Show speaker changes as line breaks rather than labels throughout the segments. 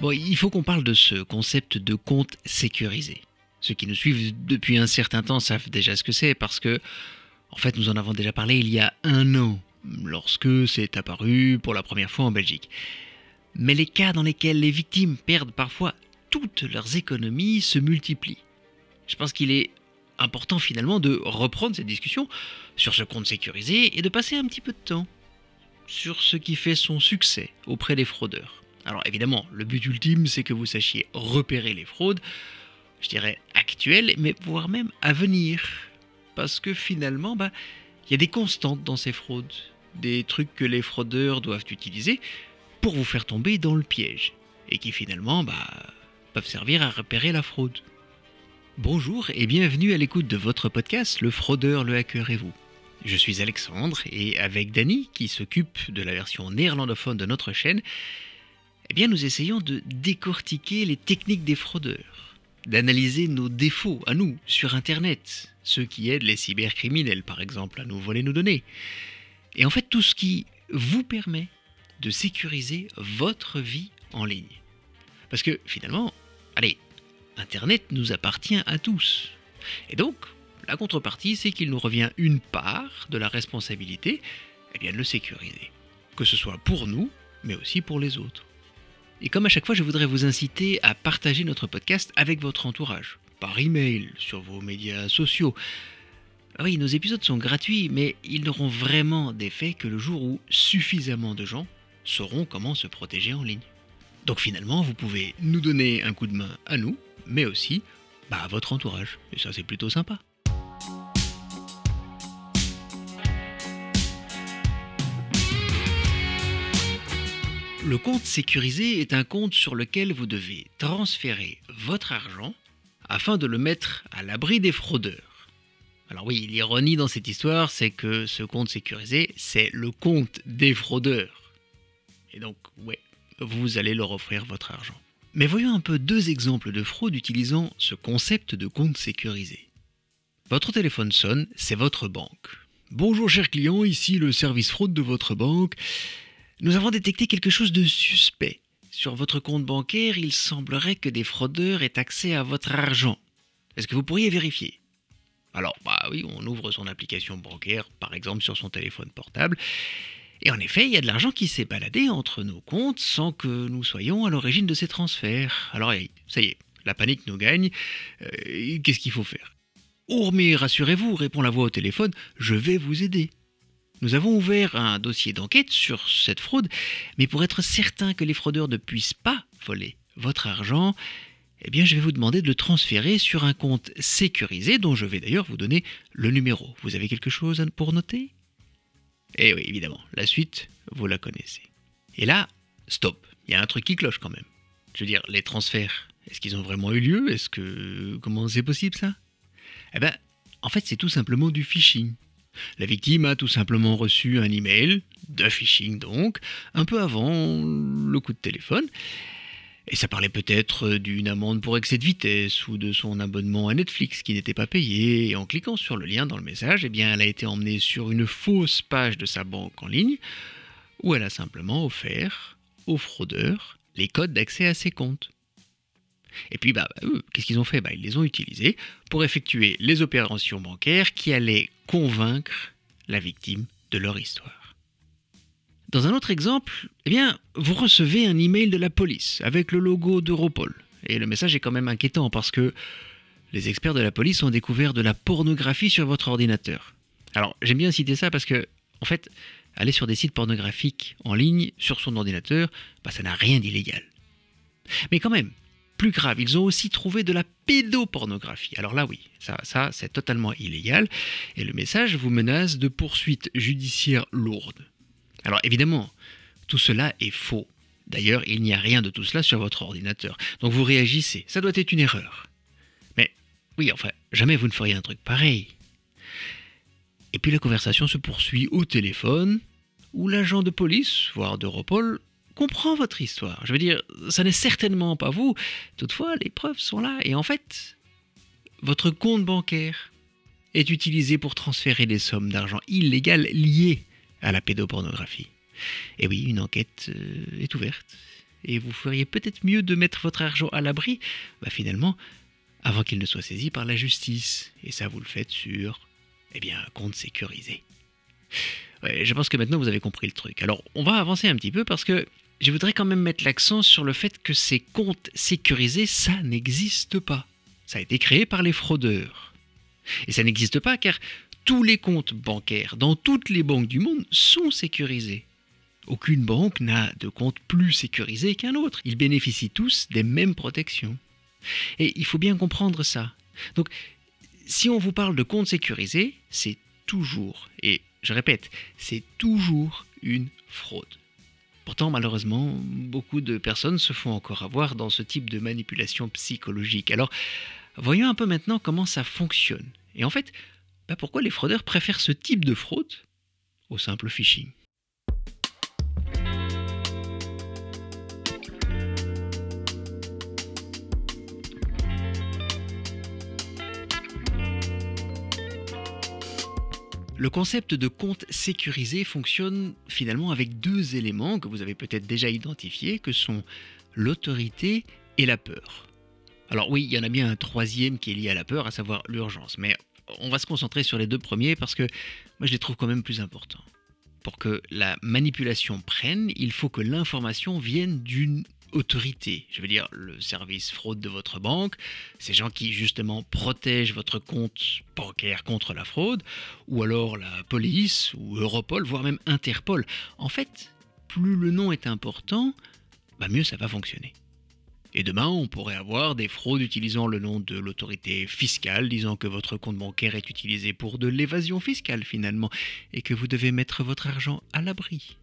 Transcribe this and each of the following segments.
Bon, il faut qu'on parle de ce concept de compte sécurisé. Ceux qui nous suivent depuis un certain temps savent déjà ce que c'est parce que, en fait, nous en avons déjà parlé il y a un an, lorsque c'est apparu pour la première fois en Belgique. Mais les cas dans lesquels les victimes perdent parfois toutes leurs économies se multiplient. Je pense qu'il est important finalement de reprendre cette discussion sur ce compte sécurisé et de passer un petit peu de temps sur ce qui fait son succès auprès des fraudeurs. Alors évidemment, le but ultime, c'est que vous sachiez repérer les fraudes, je dirais actuelles, mais voire même à venir. Parce que finalement, bah, il y a des constantes dans ces fraudes, des trucs que les fraudeurs doivent utiliser pour vous faire tomber dans le piège, et qui finalement bah, peuvent servir à repérer la fraude. Bonjour et bienvenue à l'écoute de votre podcast Le fraudeur, le hacker et vous. Je suis Alexandre et avec Dany, qui s'occupe de la version néerlandophone de notre chaîne, eh bien nous essayons de décortiquer les techniques des fraudeurs, d'analyser nos défauts à nous sur Internet, ceux qui aident les cybercriminels par exemple à nous voler nos données, et en fait tout ce qui vous permet de sécuriser votre vie en ligne. Parce que finalement, allez, Internet nous appartient à tous. Et donc, la contrepartie, c'est qu'il nous revient une part de la responsabilité eh bien, de le sécuriser. Que ce soit pour nous, mais aussi pour les autres. Et comme à chaque fois, je voudrais vous inciter à partager notre podcast avec votre entourage, par email, sur vos médias sociaux. Ah oui, nos épisodes sont gratuits, mais ils n'auront vraiment d'effet que le jour où suffisamment de gens sauront comment se protéger en ligne. Donc finalement, vous pouvez nous donner un coup de main à nous, mais aussi bah, à votre entourage. Et ça, c'est plutôt sympa. Le compte sécurisé est un compte sur lequel vous devez transférer votre argent afin de le mettre à l'abri des fraudeurs. Alors oui, l'ironie dans cette histoire, c'est que ce compte sécurisé, c'est le compte des fraudeurs. Et donc, ouais, vous allez leur offrir votre argent. Mais voyons un peu deux exemples de fraude utilisant ce concept de compte sécurisé. Votre téléphone sonne, c'est votre banque. Bonjour cher client, ici le service fraude de votre banque. Nous avons détecté quelque chose de suspect. Sur votre compte bancaire, il semblerait que des fraudeurs aient accès à votre argent. Est-ce que vous pourriez vérifier? Alors, bah oui, on ouvre son application bancaire, par exemple sur son téléphone portable, et en effet, il y a de l'argent qui s'est baladé entre nos comptes sans que nous soyons à l'origine de ces transferts. Alors, ça y est, la panique nous gagne. Euh, qu'est-ce qu'il faut faire? Oh, mais rassurez-vous, répond la voix au téléphone, je vais vous aider. Nous avons ouvert un dossier d'enquête sur cette fraude, mais pour être certain que les fraudeurs ne puissent pas voler votre argent, eh bien je vais vous demander de le transférer sur un compte sécurisé dont je vais d'ailleurs vous donner le numéro. Vous avez quelque chose pour noter? Eh oui, évidemment, la suite, vous la connaissez. Et là, stop, il y a un truc qui cloche quand même. Je veux dire, les transferts, est-ce qu'ils ont vraiment eu lieu? Est-ce que... Comment c'est possible ça? Eh ben, en fait, c'est tout simplement du phishing. La victime a tout simplement reçu un email, de phishing donc, un peu avant le coup de téléphone. Et ça parlait peut-être d'une amende pour excès de vitesse ou de son abonnement à Netflix qui n'était pas payé. Et en cliquant sur le lien dans le message, eh bien, elle a été emmenée sur une fausse page de sa banque en ligne où elle a simplement offert aux fraudeurs les codes d'accès à ses comptes. Et puis, bah, bah qu'est-ce qu'ils ont fait? Bah, Ils les ont utilisés pour effectuer les opérations bancaires qui allaient convaincre la victime de leur histoire. Dans un autre exemple, eh bien, vous recevez un email de la police avec le logo d'Europol. Et le message est quand même inquiétant parce que les experts de la police ont découvert de la pornographie sur votre ordinateur. Alors, j'aime bien citer ça parce que, en fait, aller sur des sites pornographiques en ligne sur son ordinateur, bah, ça n'a rien d'illégal. Mais quand même, plus grave, ils ont aussi trouvé de la pédopornographie. Alors là, oui, ça, ça c'est totalement illégal. Et le message vous menace de poursuites judiciaires lourdes. Alors évidemment, tout cela est faux. D'ailleurs, il n'y a rien de tout cela sur votre ordinateur. Donc vous réagissez. Ça doit être une erreur. Mais oui, enfin, jamais vous ne feriez un truc pareil. Et puis la conversation se poursuit au téléphone, où l'agent de police, voire d'Europol, comprend votre histoire. Je veux dire, ça n'est certainement pas vous. Toutefois, les preuves sont là. Et en fait, votre compte bancaire est utilisé pour transférer des sommes d'argent illégales liées à la pédopornographie. Et oui, une enquête euh, est ouverte. et vous feriez peut-être mieux de mettre votre argent à l'abri, bah finalement, avant qu'il ne soit saisi par la justice. Et ça, vous le faites sur, eh bien, un compte sécurisé. Ouais, je pense que maintenant vous avez compris le truc. Alors, on va avancer un petit peu parce que je voudrais quand même mettre l'accent sur le fait que ces comptes sécurisés, ça n'existe pas. Ça a été créé par les fraudeurs. Et ça n'existe pas car tous les comptes bancaires dans toutes les banques du monde sont sécurisés. Aucune banque n'a de compte plus sécurisé qu'un autre. Ils bénéficient tous des mêmes protections. Et il faut bien comprendre ça. Donc, si on vous parle de compte sécurisé, c'est toujours, et je répète, c'est toujours une fraude. Pourtant, malheureusement, beaucoup de personnes se font encore avoir dans ce type de manipulation psychologique. Alors, voyons un peu maintenant comment ça fonctionne. Et en fait, bah, pourquoi les fraudeurs préfèrent ce type de fraude au simple phishing? Le concept de compte sécurisé fonctionne finalement avec deux éléments que vous avez peut-être déjà identifiés, que sont l'autorité et la peur. Alors oui, il y en a bien un troisième qui est lié à la peur, à savoir l'urgence, mais on va se concentrer sur les deux premiers parce que moi je les trouve quand même plus importants. Pour que la manipulation prenne, il faut que l'information vienne d'une autorité, je veux dire le service fraude de votre banque, ces gens qui justement protègent votre compte bancaire contre la fraude, ou alors la police, ou Europol, voire même Interpol. En fait, plus le nom est important, bah mieux ça va fonctionner. Et demain, on pourrait avoir des fraudes utilisant le nom de l'autorité fiscale, disant que votre compte bancaire est utilisé pour de l'évasion fiscale finalement, et que vous devez mettre votre argent à l'abri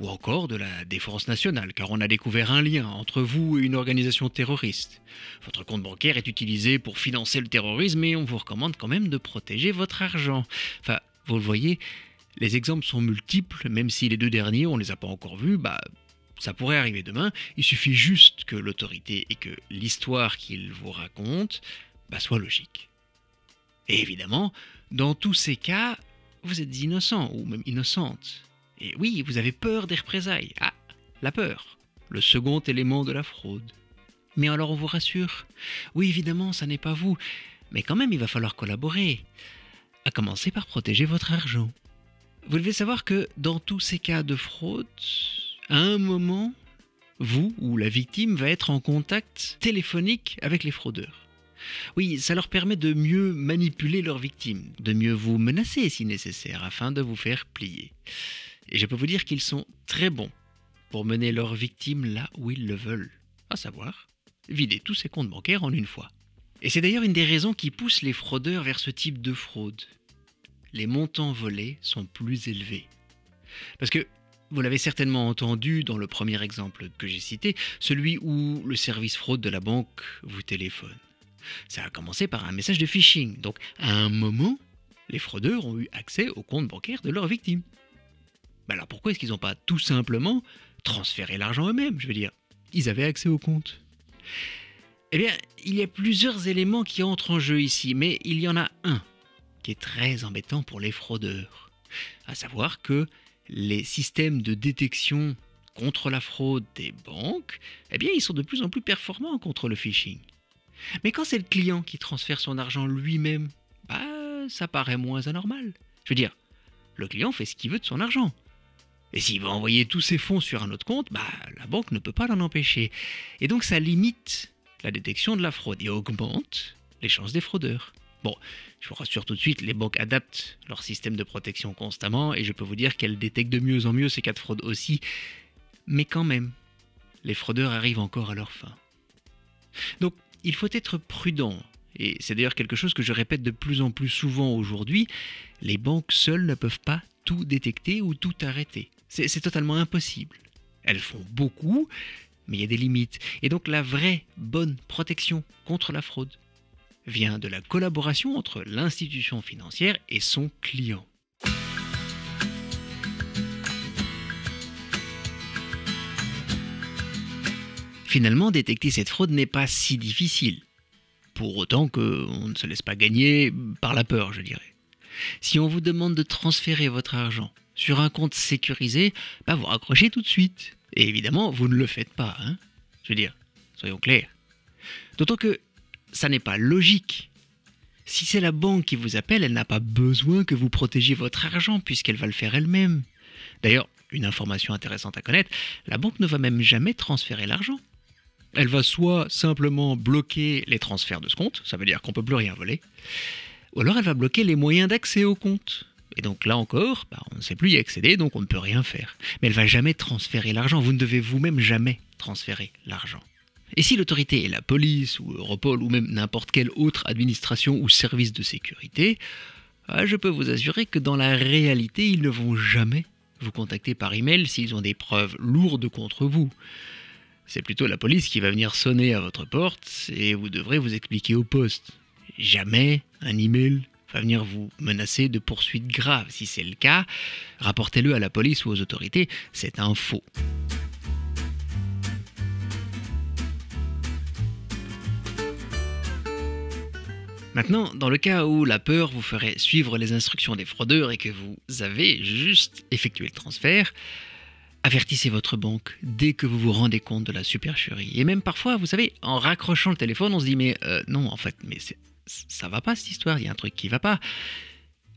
ou encore de la défense nationale, car on a découvert un lien entre vous et une organisation terroriste. Votre compte bancaire est utilisé pour financer le terrorisme et on vous recommande quand même de protéger votre argent. Enfin, vous le voyez, les exemples sont multiples, même si les deux derniers, on ne les a pas encore vus, bah ça pourrait arriver demain, il suffit juste que l'autorité et que l'histoire qu'il vous raconte bah, soit logique. Et évidemment, dans tous ces cas, vous êtes innocent ou même innocente. Et oui, vous avez peur des représailles. Ah, la peur, le second élément de la fraude. Mais alors on vous rassure. Oui, évidemment, ça n'est pas vous. Mais quand même, il va falloir collaborer. À commencer par protéger votre argent. Vous devez savoir que dans tous ces cas de fraude, à un moment, vous ou la victime va être en contact téléphonique avec les fraudeurs. Oui, ça leur permet de mieux manipuler leurs victimes, de mieux vous menacer si nécessaire, afin de vous faire plier. Et je peux vous dire qu'ils sont très bons pour mener leurs victimes là où ils le veulent, à savoir vider tous ces comptes bancaires en une fois. Et c'est d'ailleurs une des raisons qui pousse les fraudeurs vers ce type de fraude. Les montants volés sont plus élevés. Parce que vous l'avez certainement entendu dans le premier exemple que j'ai cité, celui où le service fraude de la banque vous téléphone. Ça a commencé par un message de phishing, donc à un moment, les fraudeurs ont eu accès au compte bancaire de leurs victimes. Bah alors pourquoi est-ce qu'ils n'ont pas tout simplement transféré l'argent eux-mêmes Je veux dire, ils avaient accès au compte. Eh bien, il y a plusieurs éléments qui entrent en jeu ici, mais il y en a un qui est très embêtant pour les fraudeurs. À savoir que les systèmes de détection contre la fraude des banques, eh bien, ils sont de plus en plus performants contre le phishing. Mais quand c'est le client qui transfère son argent lui-même, bah, ça paraît moins anormal. Je veux dire, le client fait ce qu'il veut de son argent. Et s'il veut envoyer tous ses fonds sur un autre compte, bah, la banque ne peut pas l'en empêcher. Et donc ça limite la détection de la fraude et augmente les chances des fraudeurs. Bon, je vous rassure tout de suite, les banques adaptent leur système de protection constamment et je peux vous dire qu'elles détectent de mieux en mieux ces cas de fraude aussi. Mais quand même, les fraudeurs arrivent encore à leur fin. Donc, il faut être prudent. Et c'est d'ailleurs quelque chose que je répète de plus en plus souvent aujourd'hui. Les banques seules ne peuvent pas tout détecter ou tout arrêter. C'est totalement impossible. Elles font beaucoup, mais il y a des limites. Et donc la vraie bonne protection contre la fraude vient de la collaboration entre l'institution financière et son client. Finalement, détecter cette fraude n'est pas si difficile, pour autant qu'on ne se laisse pas gagner par la peur, je dirais. Si on vous demande de transférer votre argent sur un compte sécurisé, bah vous raccrochez tout de suite. Et évidemment, vous ne le faites pas. Hein Je veux dire, soyons clairs. D'autant que ça n'est pas logique. Si c'est la banque qui vous appelle, elle n'a pas besoin que vous protégiez votre argent puisqu'elle va le faire elle-même. D'ailleurs, une information intéressante à connaître, la banque ne va même jamais transférer l'argent. Elle va soit simplement bloquer les transferts de ce compte, ça veut dire qu'on ne peut plus rien voler, ou alors elle va bloquer les moyens d'accès au compte. Et donc là encore, bah, on ne sait plus y accéder, donc on ne peut rien faire. Mais elle va jamais transférer l'argent, vous ne devez vous-même jamais transférer l'argent. Et si l'autorité est la police ou Europol ou même n'importe quelle autre administration ou service de sécurité, ah, je peux vous assurer que dans la réalité, ils ne vont jamais vous contacter par email s'ils ont des preuves lourdes contre vous. C'est plutôt la police qui va venir sonner à votre porte et vous devrez vous expliquer au poste. Jamais un email va venir vous menacer de poursuites graves. Si c'est le cas, rapportez-le à la police ou aux autorités, c'est un faux. Maintenant, dans le cas où la peur vous ferait suivre les instructions des fraudeurs et que vous avez juste effectué le transfert, avertissez votre banque dès que vous vous rendez compte de la supercherie. Et même parfois, vous savez, en raccrochant le téléphone, on se dit mais euh, non, en fait, mais ça va pas cette histoire, il y a un truc qui va pas.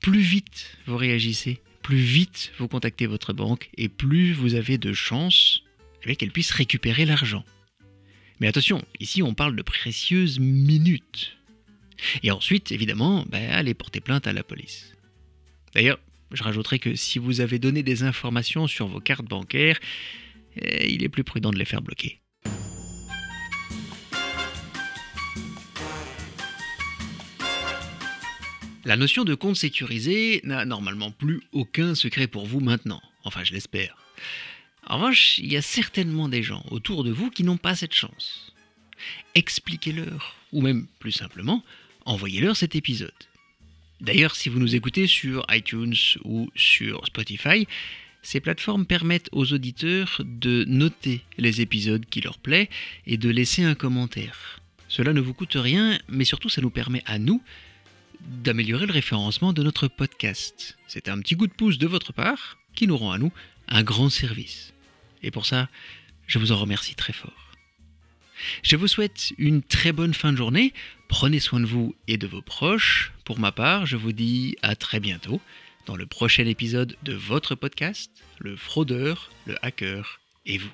Plus vite vous réagissez, plus vite vous contactez votre banque et plus vous avez de chances eh qu'elle puisse récupérer l'argent. Mais attention, ici on parle de précieuses minutes. Et ensuite, évidemment, ben, allez porter plainte à la police. D'ailleurs, je rajouterai que si vous avez donné des informations sur vos cartes bancaires, eh, il est plus prudent de les faire bloquer. La notion de compte sécurisé n'a normalement plus aucun secret pour vous maintenant. Enfin, je l'espère. En revanche, il y a certainement des gens autour de vous qui n'ont pas cette chance. Expliquez-leur, ou même plus simplement, envoyez-leur cet épisode. D'ailleurs, si vous nous écoutez sur iTunes ou sur Spotify, ces plateformes permettent aux auditeurs de noter les épisodes qui leur plaisent et de laisser un commentaire. Cela ne vous coûte rien, mais surtout ça nous permet à nous d'améliorer le référencement de notre podcast. C'est un petit coup de pouce de votre part qui nous rend à nous un grand service. Et pour ça, je vous en remercie très fort. Je vous souhaite une très bonne fin de journée. Prenez soin de vous et de vos proches. Pour ma part, je vous dis à très bientôt dans le prochain épisode de votre podcast, Le fraudeur, le hacker et vous.